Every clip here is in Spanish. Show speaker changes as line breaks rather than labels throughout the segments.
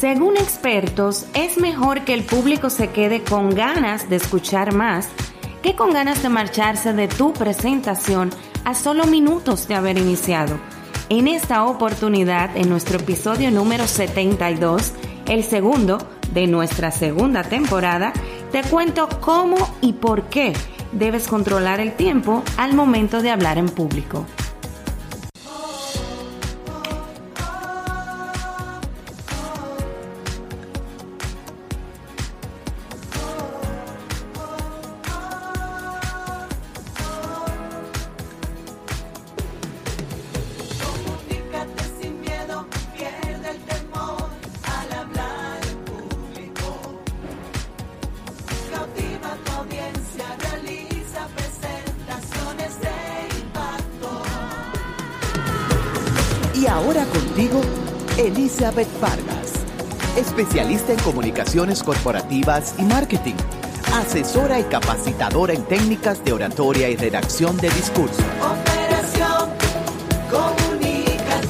Según expertos, es mejor que el público se quede con ganas de escuchar más que con ganas de marcharse de tu presentación a solo minutos de haber iniciado. En esta oportunidad, en nuestro episodio número 72, el segundo de nuestra segunda temporada, te cuento cómo y por qué debes controlar el tiempo al momento de hablar en público.
Y ahora contigo, Elizabeth Vargas, especialista en comunicaciones corporativas y marketing, asesora y capacitadora en técnicas de oratoria y redacción de discurso.
Operación Comunícate.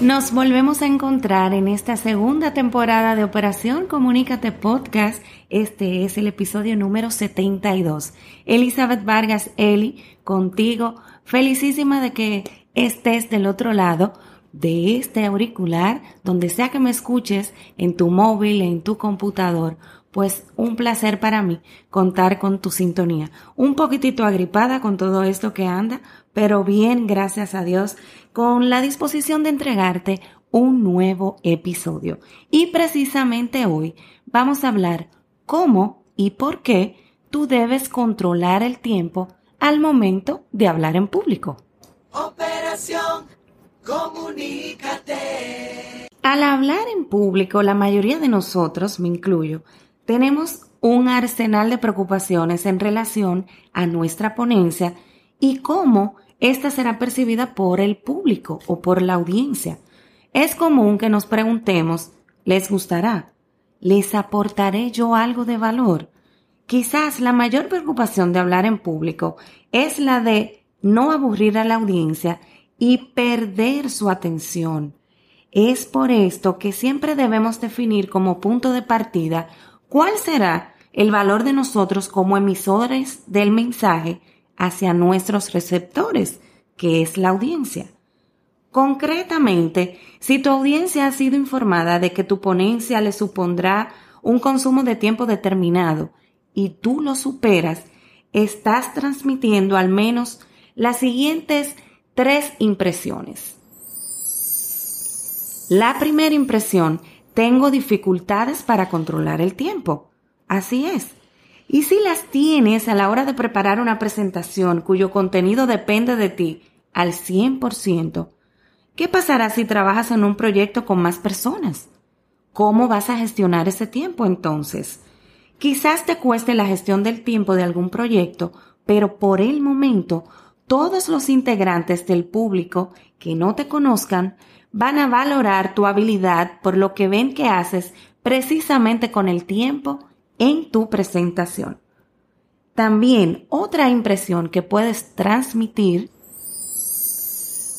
Nos volvemos a encontrar en esta segunda temporada de Operación Comunícate Podcast. Este es el episodio número 72. Elizabeth Vargas, Eli, contigo. Felicísima de que estés del otro lado de este auricular, donde sea que me escuches, en tu móvil, en tu computador, pues un placer para mí contar con tu sintonía. Un poquitito agripada con todo esto que anda, pero bien, gracias a Dios, con la disposición de entregarte un nuevo episodio. Y precisamente hoy vamos a hablar cómo y por qué tú debes controlar el tiempo al momento de hablar en público.
Comunícate.
Al hablar en público, la mayoría de nosotros, me incluyo, tenemos un arsenal de preocupaciones en relación a nuestra ponencia y cómo ésta será percibida por el público o por la audiencia. Es común que nos preguntemos, ¿les gustará? ¿Les aportaré yo algo de valor? Quizás la mayor preocupación de hablar en público es la de no aburrir a la audiencia y perder su atención. Es por esto que siempre debemos definir como punto de partida cuál será el valor de nosotros como emisores del mensaje hacia nuestros receptores, que es la audiencia. Concretamente, si tu audiencia ha sido informada de que tu ponencia le supondrá un consumo de tiempo determinado y tú lo superas, estás transmitiendo al menos las siguientes tres impresiones. La primera impresión, tengo dificultades para controlar el tiempo. Así es. Y si las tienes a la hora de preparar una presentación cuyo contenido depende de ti al 100%, ¿qué pasará si trabajas en un proyecto con más personas? ¿Cómo vas a gestionar ese tiempo entonces? Quizás te cueste la gestión del tiempo de algún proyecto, pero por el momento todos los integrantes del público que no te conozcan van a valorar tu habilidad por lo que ven que haces precisamente con el tiempo en tu presentación. También otra impresión que puedes transmitir,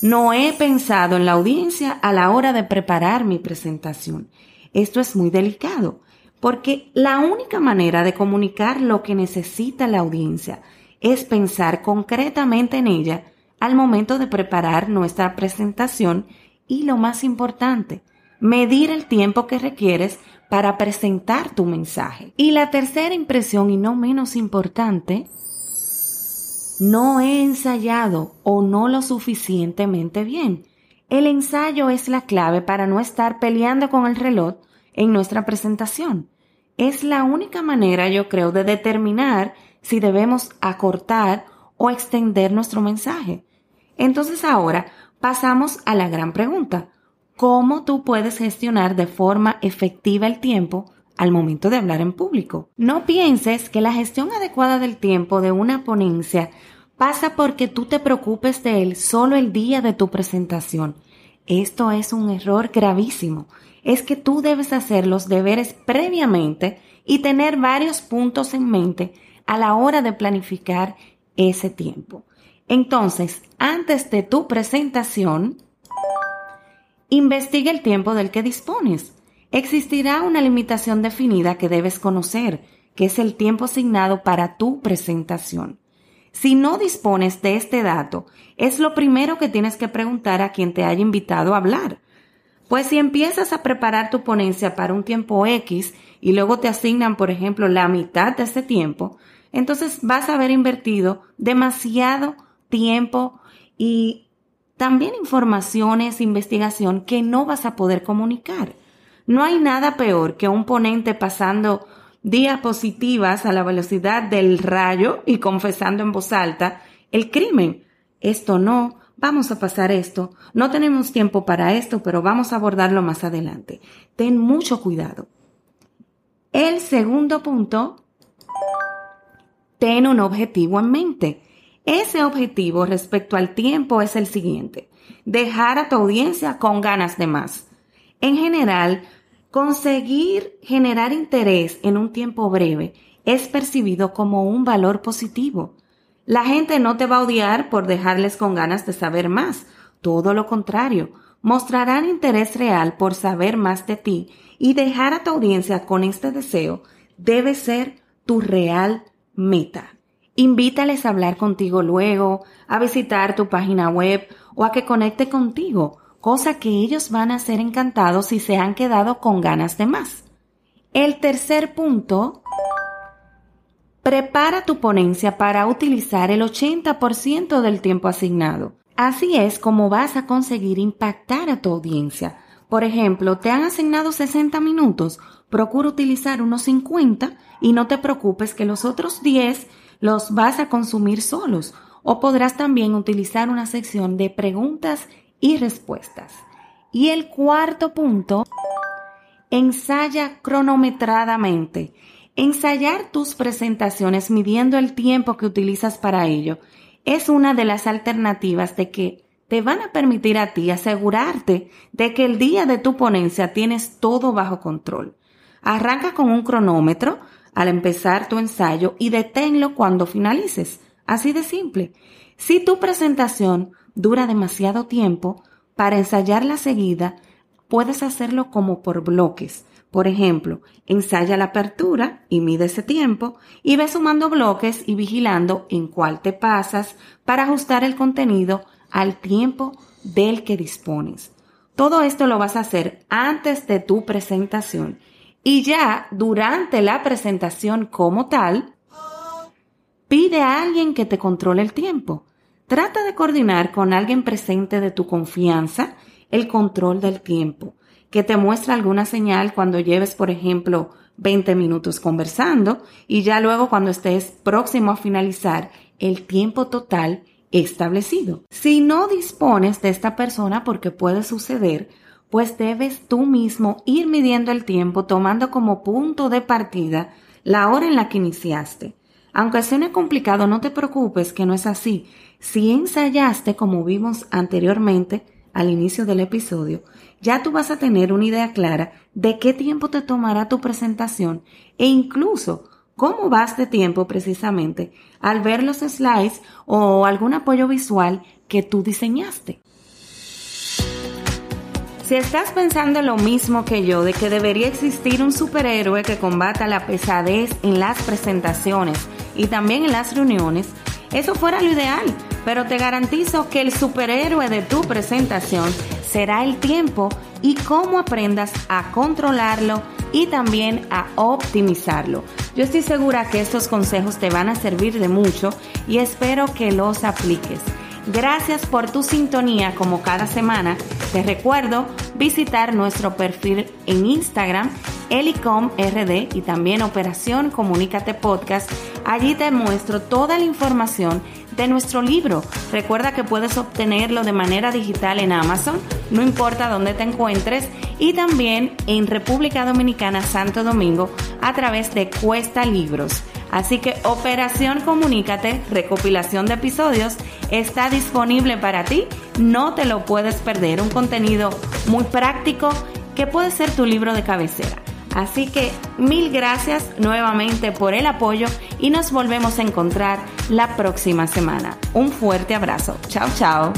no he pensado en la audiencia a la hora de preparar mi presentación. Esto es muy delicado, porque la única manera de comunicar lo que necesita la audiencia es pensar concretamente en ella al momento de preparar nuestra presentación y lo más importante, medir el tiempo que requieres para presentar tu mensaje. Y la tercera impresión y no menos importante, no he ensayado o no lo suficientemente bien. El ensayo es la clave para no estar peleando con el reloj en nuestra presentación. Es la única manera, yo creo, de determinar si debemos acortar o extender nuestro mensaje. Entonces ahora pasamos a la gran pregunta. ¿Cómo tú puedes gestionar de forma efectiva el tiempo al momento de hablar en público? No pienses que la gestión adecuada del tiempo de una ponencia pasa porque tú te preocupes de él solo el día de tu presentación. Esto es un error gravísimo. Es que tú debes hacer los deberes previamente y tener varios puntos en mente a la hora de planificar ese tiempo. Entonces, antes de tu presentación, investiga el tiempo del que dispones. existirá una limitación definida que debes conocer, que es el tiempo asignado para tu presentación. Si no dispones de este dato, es lo primero que tienes que preguntar a quien te haya invitado a hablar. Pues si empiezas a preparar tu ponencia para un tiempo X y luego te asignan, por ejemplo, la mitad de ese tiempo, entonces vas a haber invertido demasiado tiempo y también informaciones, investigación que no vas a poder comunicar. No hay nada peor que un ponente pasando diapositivas a la velocidad del rayo y confesando en voz alta el crimen. Esto no, vamos a pasar esto, no tenemos tiempo para esto, pero vamos a abordarlo más adelante. Ten mucho cuidado. El segundo punto, ten un objetivo en mente. Ese objetivo respecto al tiempo es el siguiente, dejar a tu audiencia con ganas de más. En general, Conseguir generar interés en un tiempo breve es percibido como un valor positivo. La gente no te va a odiar por dejarles con ganas de saber más. Todo lo contrario, mostrarán interés real por saber más de ti y dejar a tu audiencia con este deseo debe ser tu real meta. Invítales a hablar contigo luego, a visitar tu página web o a que conecte contigo cosa que ellos van a ser encantados si se han quedado con ganas de más. El tercer punto, prepara tu ponencia para utilizar el 80% del tiempo asignado. Así es como vas a conseguir impactar a tu audiencia. Por ejemplo, te han asignado 60 minutos, procura utilizar unos 50 y no te preocupes que los otros 10 los vas a consumir solos. O podrás también utilizar una sección de preguntas y respuestas. Y el cuarto punto, ensaya cronometradamente. Ensayar tus presentaciones midiendo el tiempo que utilizas para ello es una de las alternativas de que te van a permitir a ti asegurarte de que el día de tu ponencia tienes todo bajo control. Arranca con un cronómetro al empezar tu ensayo y deténlo cuando finalices. Así de simple. Si tu presentación dura demasiado tiempo, para ensayarla seguida, puedes hacerlo como por bloques. Por ejemplo, ensaya la apertura y mide ese tiempo y ve sumando bloques y vigilando en cuál te pasas para ajustar el contenido al tiempo del que dispones. Todo esto lo vas a hacer antes de tu presentación y ya durante la presentación como tal, pide a alguien que te controle el tiempo. Trata de coordinar con alguien presente de tu confianza el control del tiempo, que te muestre alguna señal cuando lleves, por ejemplo, 20 minutos conversando y ya luego cuando estés próximo a finalizar el tiempo total establecido. Si no dispones de esta persona, porque puede suceder, pues debes tú mismo ir midiendo el tiempo tomando como punto de partida la hora en la que iniciaste. Aunque suene complicado, no te preocupes que no es así. Si ensayaste como vimos anteriormente al inicio del episodio, ya tú vas a tener una idea clara de qué tiempo te tomará tu presentación e incluso cómo vas de tiempo precisamente al ver los slides o algún apoyo visual que tú diseñaste. Si estás pensando lo mismo que yo de que debería existir un superhéroe que combata la pesadez en las presentaciones y también en las reuniones, eso fuera lo ideal pero te garantizo que el superhéroe de tu presentación será el tiempo y cómo aprendas a controlarlo y también a optimizarlo. Yo estoy segura que estos consejos te van a servir de mucho y espero que los apliques. Gracias por tu sintonía como cada semana. Te recuerdo visitar nuestro perfil en Instagram, elicomrd y también Operación Comunícate Podcast. Allí te muestro toda la información de nuestro libro. Recuerda que puedes obtenerlo de manera digital en Amazon, no importa dónde te encuentres, y también en República Dominicana, Santo Domingo, a través de Cuesta Libros. Así que Operación Comunícate, recopilación de episodios, está disponible para ti. No te lo puedes perder. Un contenido muy práctico que puede ser tu libro de cabecera. Así que mil gracias nuevamente por el apoyo y nos volvemos a encontrar la próxima semana. Un fuerte abrazo. Chao, chao.